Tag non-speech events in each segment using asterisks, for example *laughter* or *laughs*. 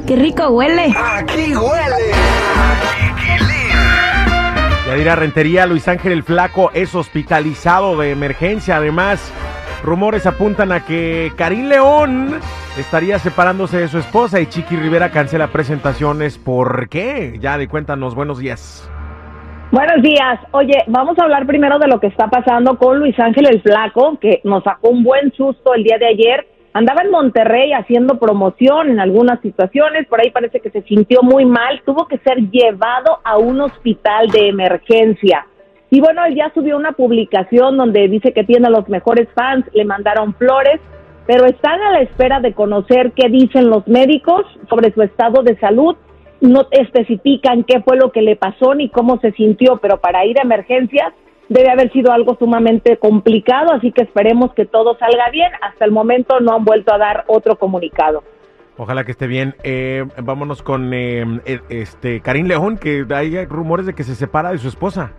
¡Ay, qué rico huele! Aquí huele Yadira Rentería, Luis Ángel el Flaco es hospitalizado de emergencia. Además, rumores apuntan a que Karim León estaría separándose de su esposa y Chiqui Rivera cancela presentaciones. ¿Por qué? Ya de cuéntanos, buenos días. Buenos días. Oye, vamos a hablar primero de lo que está pasando con Luis Ángel el Flaco, que nos sacó un buen susto el día de ayer. Andaba en Monterrey haciendo promoción en algunas situaciones, por ahí parece que se sintió muy mal, tuvo que ser llevado a un hospital de emergencia. Y bueno, él ya subió una publicación donde dice que tiene a los mejores fans, le mandaron flores, pero están a la espera de conocer qué dicen los médicos sobre su estado de salud. No especifican qué fue lo que le pasó ni cómo se sintió, pero para ir a emergencias debe haber sido algo sumamente complicado, así que esperemos que todo salga bien. Hasta el momento no han vuelto a dar otro comunicado. Ojalá que esté bien. Eh, vámonos con eh, eh, este Karim León, que hay rumores de que se separa de su esposa.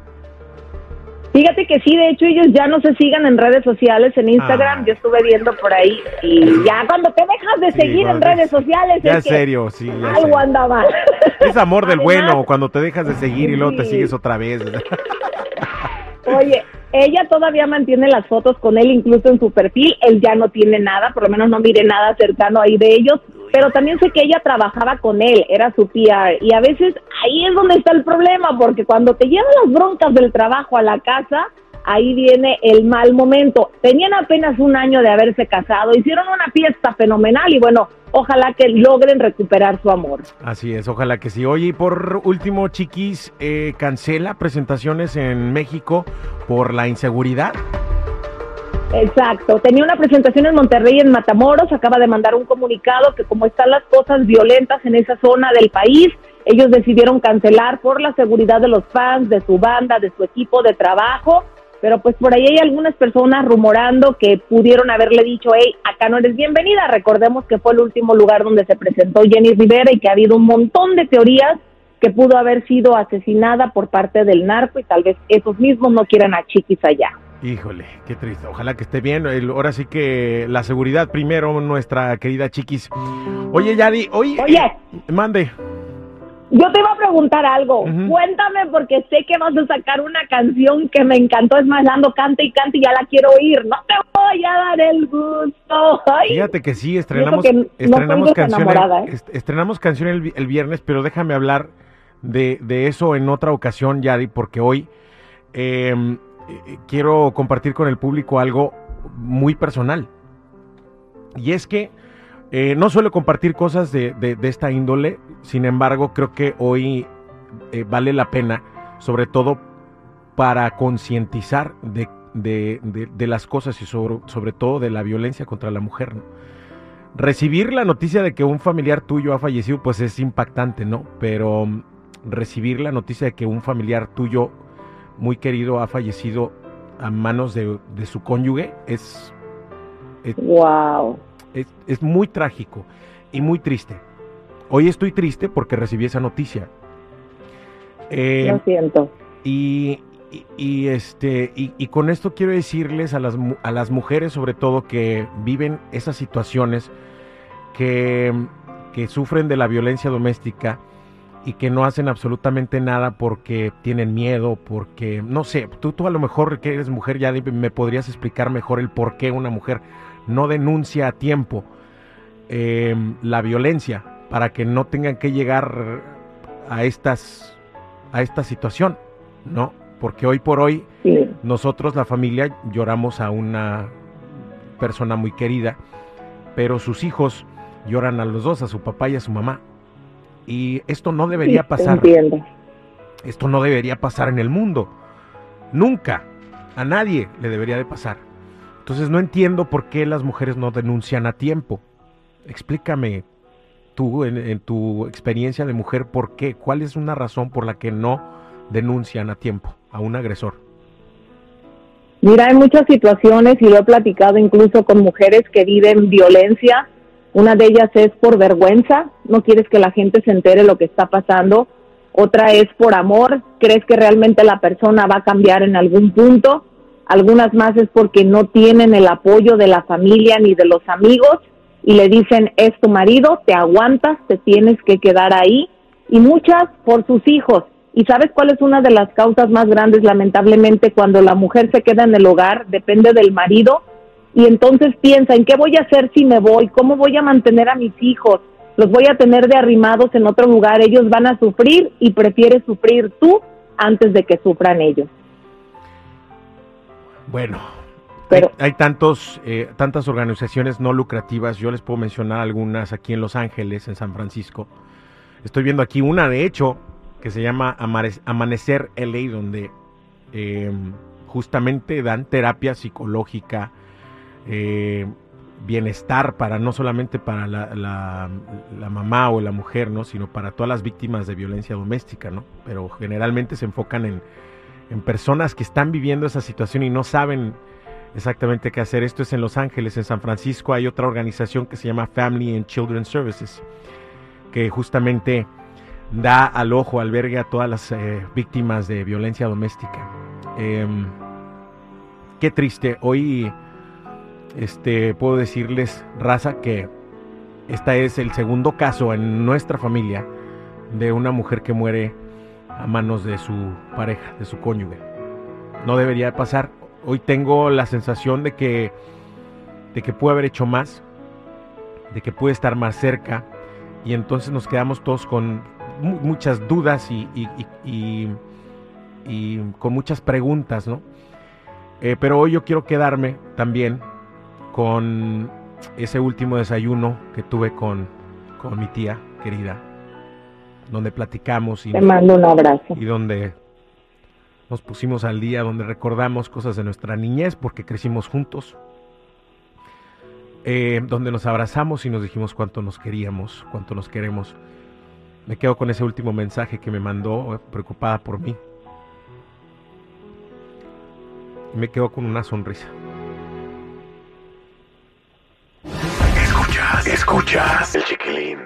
Fíjate que sí, de hecho ellos ya no se sigan en redes sociales, en Instagram, Ah. yo estuve viendo por ahí y ya cuando te dejas de Sí, seguir en redes sociales Ya es es que serio, sí. ya algo anda mal. Es amor del *laughs* Además, bueno cuando te dejas de seguir y luego te sigues otra vez. *laughs* Oye, ella todavía mantiene las fotos con él incluso en su perfil, él ya no tiene nada, por lo menos no mire nada cercano ahí de ellos, pero también sé que ella trabajaba con él, era su PR, y a veces ahí es donde está el problema, porque cuando te llevan las broncas del trabajo a la casa, ahí viene el mal momento. Tenían apenas un año de haberse casado, hicieron una fiesta fenomenal y bueno, ojalá que logren recuperar su amor. Así es, ojalá que sí. Oye, y por último, Chiquis, eh, cancela presentaciones en México por la inseguridad. Exacto, tenía una presentación en Monterrey en Matamoros, acaba de mandar un comunicado que como están las cosas violentas en esa zona del país, ellos decidieron cancelar por la seguridad de los fans, de su banda, de su equipo de trabajo, pero pues por ahí hay algunas personas rumorando que pudieron haberle dicho, hey, acá no eres bienvenida, recordemos que fue el último lugar donde se presentó Jenny Rivera y que ha habido un montón de teorías que pudo haber sido asesinada por parte del narco y tal vez esos mismos no quieran a Chiquis allá. Híjole, qué triste. Ojalá que esté bien. Ahora sí que la seguridad primero, nuestra querida Chiquis. Oye, Yadi, oye. Oye. eh, mande. Yo te iba a preguntar algo. Cuéntame porque sé que vas a sacar una canción que me encantó. Es más, dando cante y cante y ya la quiero oír. No te voy a dar el gusto. Ay. Fíjate que sí, estrenamos, que no estrenamos canción, ¿eh? estrenamos canción el, el viernes, pero déjame hablar de, de eso en otra ocasión, Yadi, porque hoy eh, eh, quiero compartir con el público algo muy personal. Y es que eh, no suelo compartir cosas de, de- esta índole, sin embargo, creo que hoy eh, vale la pena, sobre todo para concientizar de, de- las cosas y sobre, sobre todo de la violencia contra la mujer. Recibir la noticia de que un familiar tuyo ha fallecido, pues es impactante, ¿no? Pero mm, recibir la noticia de que un familiar tuyo muy querido ha fallecido a manos de, de su cónyuge es, Wow. Es, es muy trágico y muy triste. Hoy estoy triste porque recibí esa noticia. Eh, Lo siento. y, y- y, este y, y con esto quiero decirles a las, a las mujeres sobre todo que viven esas situaciones que, que sufren de la violencia doméstica y que no hacen absolutamente nada porque tienen miedo, porque, no sé, tú, tú a lo mejor que eres mujer ya me podrías explicar mejor el por qué una mujer no denuncia a tiempo eh, la violencia para que no tengan que llegar a estas a esta situación, ¿no? Porque hoy por hoy Sí. nosotros, la familia, lloramos a una persona muy querida, pero sus hijos lloran a los dos, a su papá y a su mamá. Y esto no debería Sí, pasar. Entiendo. Esto no debería pasar en el mundo. Nunca. A nadie le debería de pasar. Entonces no entiendo por qué las mujeres no denuncian a tiempo. Explícame tú, en, en tu experiencia de mujer, por qué, cuál es una razón por la que no denuncian a tiempo a un agresor. Mira, hay muchas situaciones y lo he platicado incluso con mujeres que viven violencia. Una de ellas es por vergüenza, no quieres que la gente se entere lo que está pasando. Otra es por amor, crees que realmente la persona va a cambiar en algún punto. Algunas más es porque no tienen el apoyo de la familia ni de los amigos. y le dicen, es tu marido, te aguantas, te tienes que quedar ahí, y muchas por sus hijos. ¿Y sabes cuál es una de las causas más grandes, lamentablemente, cuando la mujer se queda en el hogar? Depende del marido. Y entonces piensa, ¿en qué voy a hacer si me voy? ¿Cómo voy a mantener a mis hijos? ¿Los voy a tener de arrimados en otro lugar? Ellos van a sufrir y prefieres sufrir tú antes de que sufran ellos. Bueno, pero, hay, tantos, eh, tantas organizaciones no lucrativas, yo les puedo mencionar algunas aquí en Los Ángeles, en San Francisco. Estoy viendo aquí una, de hecho, que se llama Amanecer LA, donde em, justamente dan terapia psicológica, eh, bienestar para no solamente para la, mamá o la mujer, ¿no? sino para todas las víctimas de violencia doméstica, ¿no? Pero generalmente se enfocan en, en personas que están viviendo esa situación y no saben exactamente qué hacer. Esto es en Los Ángeles, en San Francisco hay otra organización que se llama Family and Children Services, que justamente da al ojo, albergue a todas las eh, víctimas de violencia doméstica. Em, qué triste. Hoy este, puedo decirles, raza, que este es el segundo caso en nuestra familia de una mujer que muere a manos de su pareja, de su cónyuge. No debería pasar hoy tengo la sensación de que, de que puede haber hecho más, de que puede estar más cerca, y entonces nos quedamos todos con muchas dudas y, y, con muchas preguntas, ¿no? Eh, pero hoy yo quiero quedarme también con ese último desayuno que tuve con, con mi tía querida, donde platicamos y, Te mando un abrazo. y donde nos pusimos al día donde recordamos cosas de nuestra niñez porque crecimos juntos, eh, donde nos abrazamos y nos dijimos cuánto nos queríamos, cuánto nos queremos. Me quedo con ese último mensaje que me mandó, eh, preocupada por mí. Y me quedo con una sonrisa. Escuchas, escuchas el chiquilín.